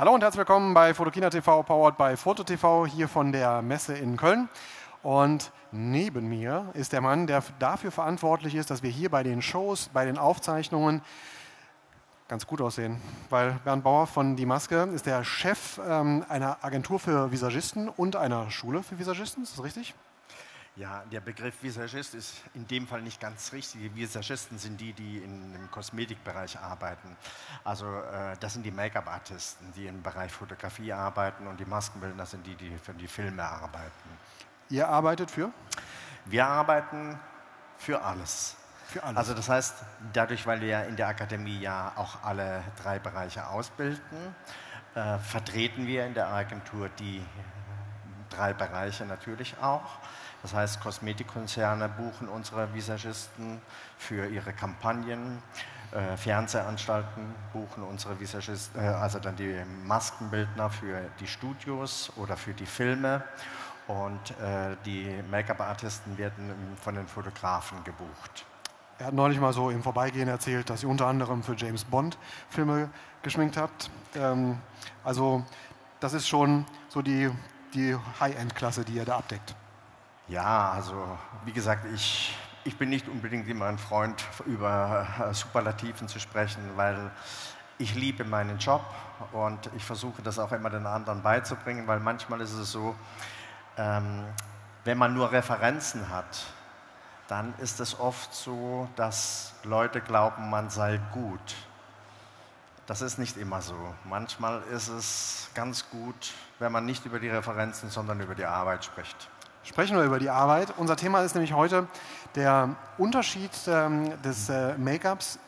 Hallo und herzlich willkommen bei Fotokina TV, powered by Foto TV, hier von der Messe in Köln. Und neben mir ist der Mann, der dafür verantwortlich ist, dass wir hier bei den Shows, bei den Aufzeichnungen ganz gut aussehen. Weil Bernd Bauer von Die Maske ist der Chef ähm, einer Agentur für Visagisten und einer Schule für Visagisten, ist das richtig? Ja, der Begriff Visagist ist in dem Fall nicht ganz richtig. Die Visagisten sind die, die in, im Kosmetikbereich arbeiten. Also äh, das sind die Make-up-Artisten, die im Bereich Fotografie arbeiten und die Maskenbildner sind die, die für die Filme arbeiten. Ihr arbeitet für? Wir arbeiten für alles. Für alles. Also das heißt, dadurch, weil wir in der Akademie ja auch alle drei Bereiche ausbilden, äh, vertreten wir in der Agentur die drei Bereiche natürlich auch. Das heißt, Kosmetikkonzerne buchen unsere Visagisten für ihre Kampagnen. Äh, Fernsehanstalten buchen unsere Visagisten, äh, also dann die Maskenbildner für die Studios oder für die Filme. Und äh, die Make-up-Artisten werden von den Fotografen gebucht. Er hat neulich mal so im Vorbeigehen erzählt, dass ihr unter anderem für James Bond Filme geschminkt habt. Ähm, also das ist schon so die, die High-End-Klasse, die ihr da abdeckt. Ja, also wie gesagt, ich, ich bin nicht unbedingt immer ein Freund, über äh, Superlativen zu sprechen, weil ich liebe meinen Job und ich versuche das auch immer den anderen beizubringen, weil manchmal ist es so, ähm, wenn man nur Referenzen hat, dann ist es oft so, dass Leute glauben, man sei gut. Das ist nicht immer so. Manchmal ist es ganz gut, wenn man nicht über die Referenzen, sondern über die Arbeit spricht sprechen wir über die Arbeit. Unser Thema ist nämlich heute der Unterschied ähm, des äh, Make-ups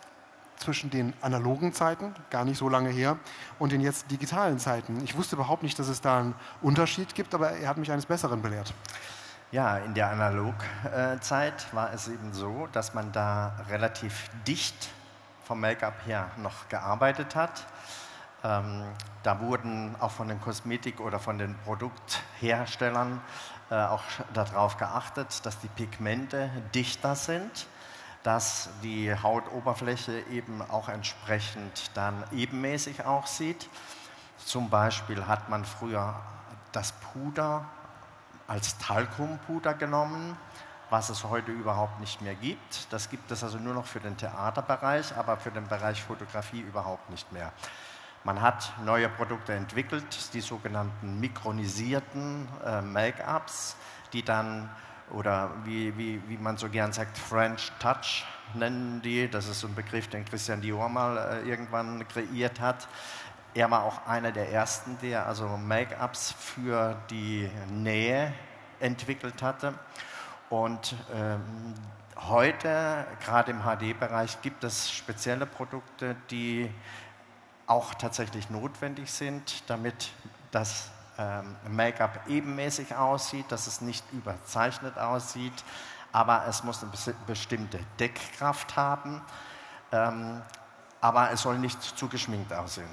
zwischen den analogen Zeiten, gar nicht so lange her, und den jetzt digitalen Zeiten. Ich wusste überhaupt nicht, dass es da einen Unterschied gibt, aber er hat mich eines Besseren belehrt. Ja, in der Analogzeit war es eben so, dass man da relativ dicht vom Make-up her noch gearbeitet hat. Ähm, da wurden auch von den Kosmetik- oder von den Produktherstellern äh, auch darauf geachtet, dass die Pigmente dichter sind, dass die Hautoberfläche eben auch entsprechend dann ebenmäßig aussieht. Zum Beispiel hat man früher das Puder als Talkumpuder genommen, was es heute überhaupt nicht mehr gibt. Das gibt es also nur noch für den Theaterbereich, aber für den Bereich Fotografie überhaupt nicht mehr. Man hat neue Produkte entwickelt, die sogenannten mikronisierten äh, Make-ups, die dann, oder wie, wie, wie man so gern sagt, French Touch nennen die. Das ist so ein Begriff, den Christian Dior mal äh, irgendwann kreiert hat. Er war auch einer der ersten, der also Make-ups für die Nähe entwickelt hatte. Und ähm, heute, gerade im HD-Bereich, gibt es spezielle Produkte, die auch tatsächlich notwendig sind, damit das ähm, Make-up ebenmäßig aussieht, dass es nicht überzeichnet aussieht, aber es muss eine bestimmte Deckkraft haben, ähm, aber es soll nicht zu geschminkt aussehen.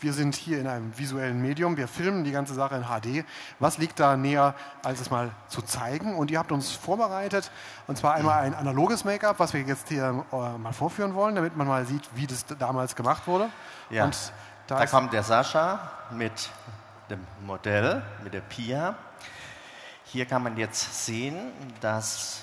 Wir sind hier in einem visuellen Medium, wir filmen die ganze Sache in HD. Was liegt da näher, als es mal zu zeigen? Und ihr habt uns vorbereitet, und zwar einmal ein analoges Make-up, was wir jetzt hier äh, mal vorführen wollen, damit man mal sieht, wie das damals gemacht wurde. Ja. Und da, da kommt der Sascha mit dem Modell, mit der Pia. Hier kann man jetzt sehen, dass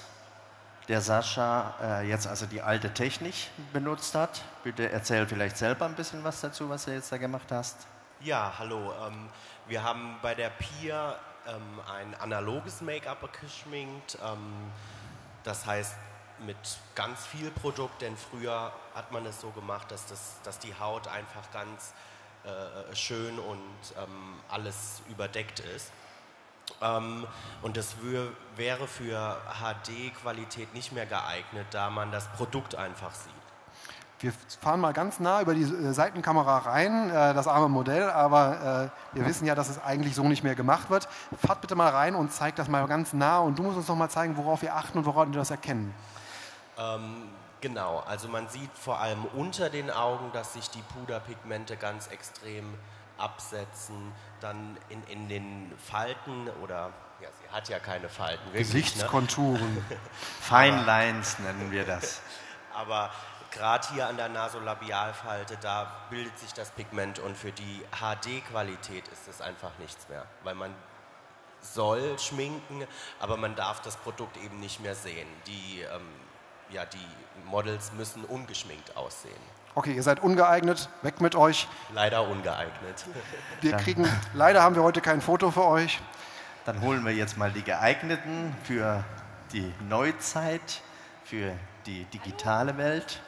der Sascha äh, jetzt also die alte Technik benutzt hat. Bitte erzähl vielleicht selber ein bisschen was dazu, was du jetzt da gemacht hast. Ja, hallo. Ähm, wir haben bei der Pia ähm, ein analoges Make-up geschminkt. Ähm, das heißt mit ganz viel Produkt, denn früher hat man es so gemacht, dass, das, dass die Haut einfach ganz äh, schön und ähm, alles überdeckt ist. Ähm, und das wäre für HD-Qualität nicht mehr geeignet, da man das Produkt einfach sieht. Wir fahren mal ganz nah über die äh, Seitenkamera rein, äh, das arme Modell, aber äh, wir wissen ja, dass es eigentlich so nicht mehr gemacht wird. Fahrt bitte mal rein und zeigt das mal ganz nah und du musst uns noch mal zeigen, worauf wir achten und woran wir das erkennen. Ähm, genau, also man sieht vor allem unter den Augen, dass sich die Puderpigmente ganz extrem absetzen, dann in, in den Falten oder ja, sie hat ja keine Falten. Wirklich, ne? Gesichtskonturen. Ne? Fine Lines nennen wir das. Aber gerade hier an der Nasolabialfalte, da bildet sich das Pigment und für die HD-Qualität ist es einfach nichts mehr, weil man soll schminken, aber man darf das Produkt eben nicht mehr sehen. Die, ähm, ja, die Models müssen ungeschminkt aussehen. Okay, ihr seid ungeeignet, weg mit euch. Leider ungeeignet. Wir kriegen, leider haben wir heute kein Foto für euch. Dann holen wir jetzt mal die geeigneten für die Neuzeit, für die digitale Welt.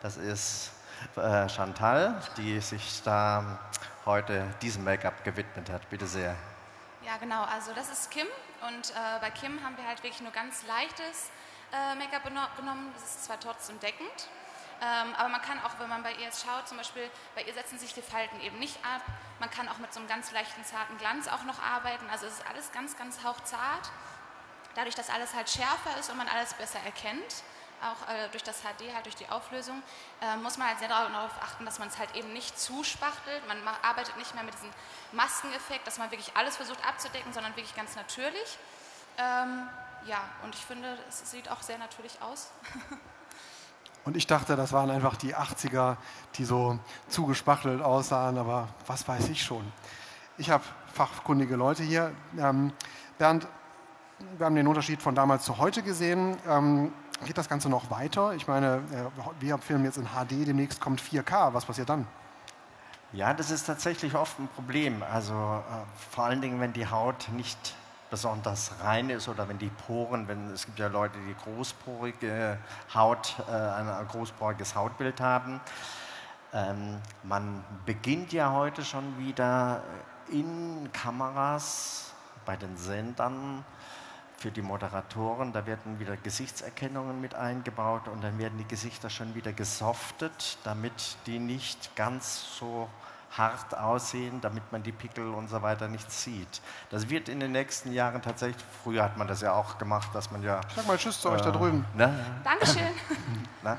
Das ist äh, Chantal, die sich da heute diesem Make-up gewidmet hat. Bitte sehr. Ja, genau. Also das ist Kim und äh, bei Kim haben wir halt wirklich nur ganz leichtes äh, Make-up genommen. Das ist zwar trotzdem deckend, ähm, aber man kann auch, wenn man bei ihr jetzt schaut, zum Beispiel bei ihr setzen sich die Falten eben nicht ab. Man kann auch mit so einem ganz leichten, zarten Glanz auch noch arbeiten. Also es ist alles ganz, ganz hauchzart. Dadurch, dass alles halt schärfer ist und man alles besser erkennt, auch äh, durch das HD, halt durch die Auflösung, äh, muss man halt sehr darauf achten, dass man es halt eben nicht zuspachtelt. Man arbeitet nicht mehr mit diesem Maskeneffekt, dass man wirklich alles versucht abzudecken, sondern wirklich ganz natürlich. Ähm, ja, und ich finde, es sieht auch sehr natürlich aus. Und ich dachte, das waren einfach die 80er, die so zugespachtelt aussahen, aber was weiß ich schon. Ich habe fachkundige Leute hier. Ähm, Bernd, wir haben den Unterschied von damals zu heute gesehen. Ähm, geht das Ganze noch weiter? Ich meine, äh, wir filmen jetzt in HD, demnächst kommt 4K. Was passiert dann? Ja, das ist tatsächlich oft ein Problem. Also äh, vor allen Dingen, wenn die Haut nicht besonders rein ist oder wenn die Poren, wenn es gibt ja Leute, die großporige Haut, äh, ein großporiges Hautbild haben. Ähm, man beginnt ja heute schon wieder in Kameras bei den Sendern für die Moderatoren, da werden wieder Gesichtserkennungen mit eingebaut und dann werden die Gesichter schon wieder gesoftet, damit die nicht ganz so hart aussehen, damit man die Pickel und so weiter nicht sieht. Das wird in den nächsten Jahren tatsächlich, früher hat man das ja auch gemacht, dass man ja... Sag mal Tschüss zu äh, euch da äh, drüben. Ne? Dankeschön. ne?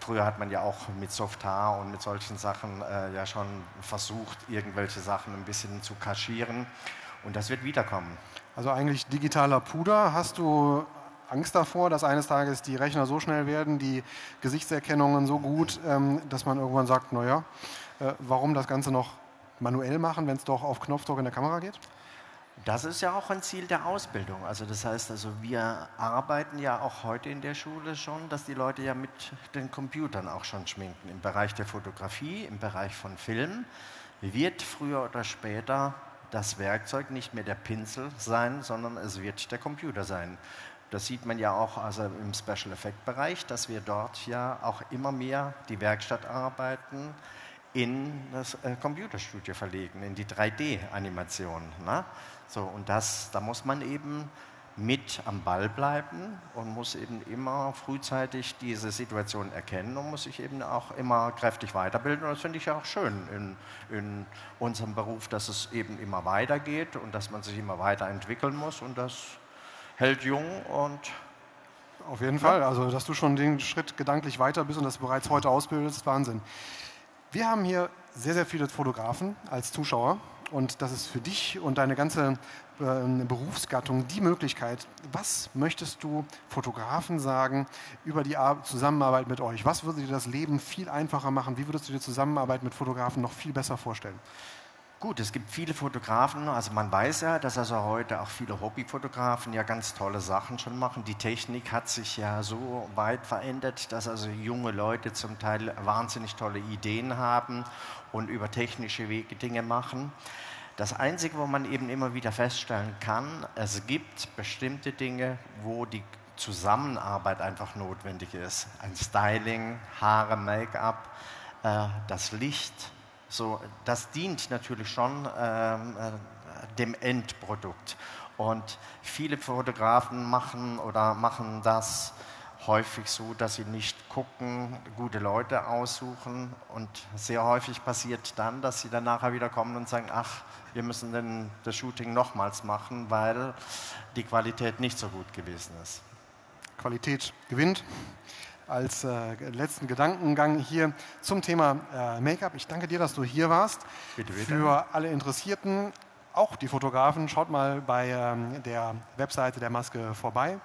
Früher hat man ja auch mit Softhaar und mit solchen Sachen äh, ja schon versucht, irgendwelche Sachen ein bisschen zu kaschieren. Und das wird wiederkommen. Also eigentlich digitaler Puder. Hast du Angst davor, dass eines Tages die Rechner so schnell werden, die Gesichtserkennungen so gut, ähm, dass man irgendwann sagt, naja, warum das Ganze noch manuell machen, wenn es doch auf Knopfdruck in der Kamera geht? Das ist ja auch ein Ziel der Ausbildung. Also das heißt, also wir arbeiten ja auch heute in der Schule schon, dass die Leute ja mit den Computern auch schon schminken. Im Bereich der Fotografie, im Bereich von Film wird früher oder später das Werkzeug nicht mehr der Pinsel sein, sondern es wird der Computer sein. Das sieht man ja auch also im Special Effect Bereich, dass wir dort ja auch immer mehr die Werkstattarbeiten in das äh, Computerstudio verlegen, in die 3D-Animation. Ne? So, und das, da muss man eben mit am Ball bleiben und muss eben immer frühzeitig diese Situation erkennen und muss sich eben auch immer kräftig weiterbilden. Und das finde ich ja auch schön in, in unserem Beruf, dass es eben immer weitergeht und dass man sich immer weiterentwickeln muss und das hält jung und auf jeden ja. Fall. Also, dass du schon den Schritt gedanklich weiter bist und das bereits heute ausbildest, ist Wahnsinn. Wir haben hier sehr, sehr viele Fotografen als Zuschauer und das ist für dich und deine ganze äh, Berufsgattung die Möglichkeit. Was möchtest du Fotografen sagen über die Ar Zusammenarbeit mit euch? Was würde dir das Leben viel einfacher machen? Wie würdest du dir Zusammenarbeit mit Fotografen noch viel besser vorstellen? Gut, es gibt viele Fotografen, also man weiß ja, dass also heute auch viele Hobbyfotografen ja ganz tolle Sachen schon machen. Die Technik hat sich ja so weit verändert, dass also junge Leute zum Teil wahnsinnig tolle Ideen haben und über technische Wege Dinge machen. Das Einzige, wo man eben immer wieder feststellen kann, es gibt bestimmte Dinge, wo die Zusammenarbeit einfach notwendig ist. Ein Styling, Haare, Make-up, äh, das Licht, so, das dient natürlich schon ähm, äh, dem Endprodukt. Und viele Fotografen machen oder machen das häufig so, dass sie nicht gucken, gute Leute aussuchen. Und sehr häufig passiert dann, dass sie dann nachher wieder kommen und sagen, ach, wir müssen denn das Shooting nochmals machen, weil die Qualität nicht so gut gewesen ist. Qualität gewinnt als äh, letzten Gedankengang hier zum Thema äh, Make-up. Ich danke dir, dass du hier warst. Bitte, bitte. Für alle Interessierten, auch die Fotografen, schaut mal bei ähm, der Webseite der Maske vorbei.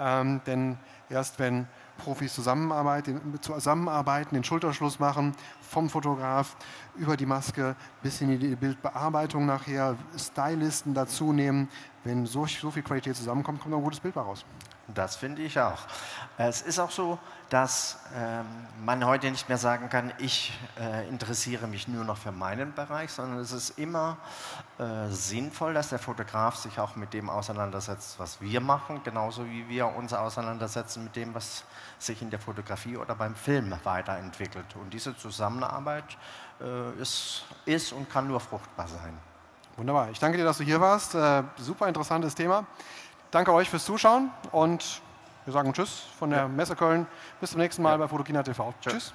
Ähm, denn erst wenn Profis zusammenarbeiten, zusammenarbeiten, den Schulterschluss machen, vom Fotograf über die Maske bis in die Bildbearbeitung nachher, Stylisten dazu nehmen. Wenn so, so viel Qualität zusammenkommt, kommt ein gutes Bild raus. Das finde ich auch. Es ist auch so, dass ähm, man heute nicht mehr sagen kann, ich äh, interessiere mich nur noch für meinen Bereich, sondern es ist immer äh, sinnvoll, dass der Fotograf sich auch mit dem auseinandersetzt, was wir machen, genauso wie wir uns auseinandersetzen mit dem, was sich in der Fotografie oder beim Film weiterentwickelt. Und diese Zusammenarbeit äh, ist, ist und kann nur fruchtbar sein. Wunderbar. Ich danke dir, dass du hier warst. Äh, super interessantes Thema. Danke euch fürs Zuschauen und wir sagen Tschüss von der Messe Köln. Bis zum nächsten Mal bei Fotokina TV. Tschüss. tschüss.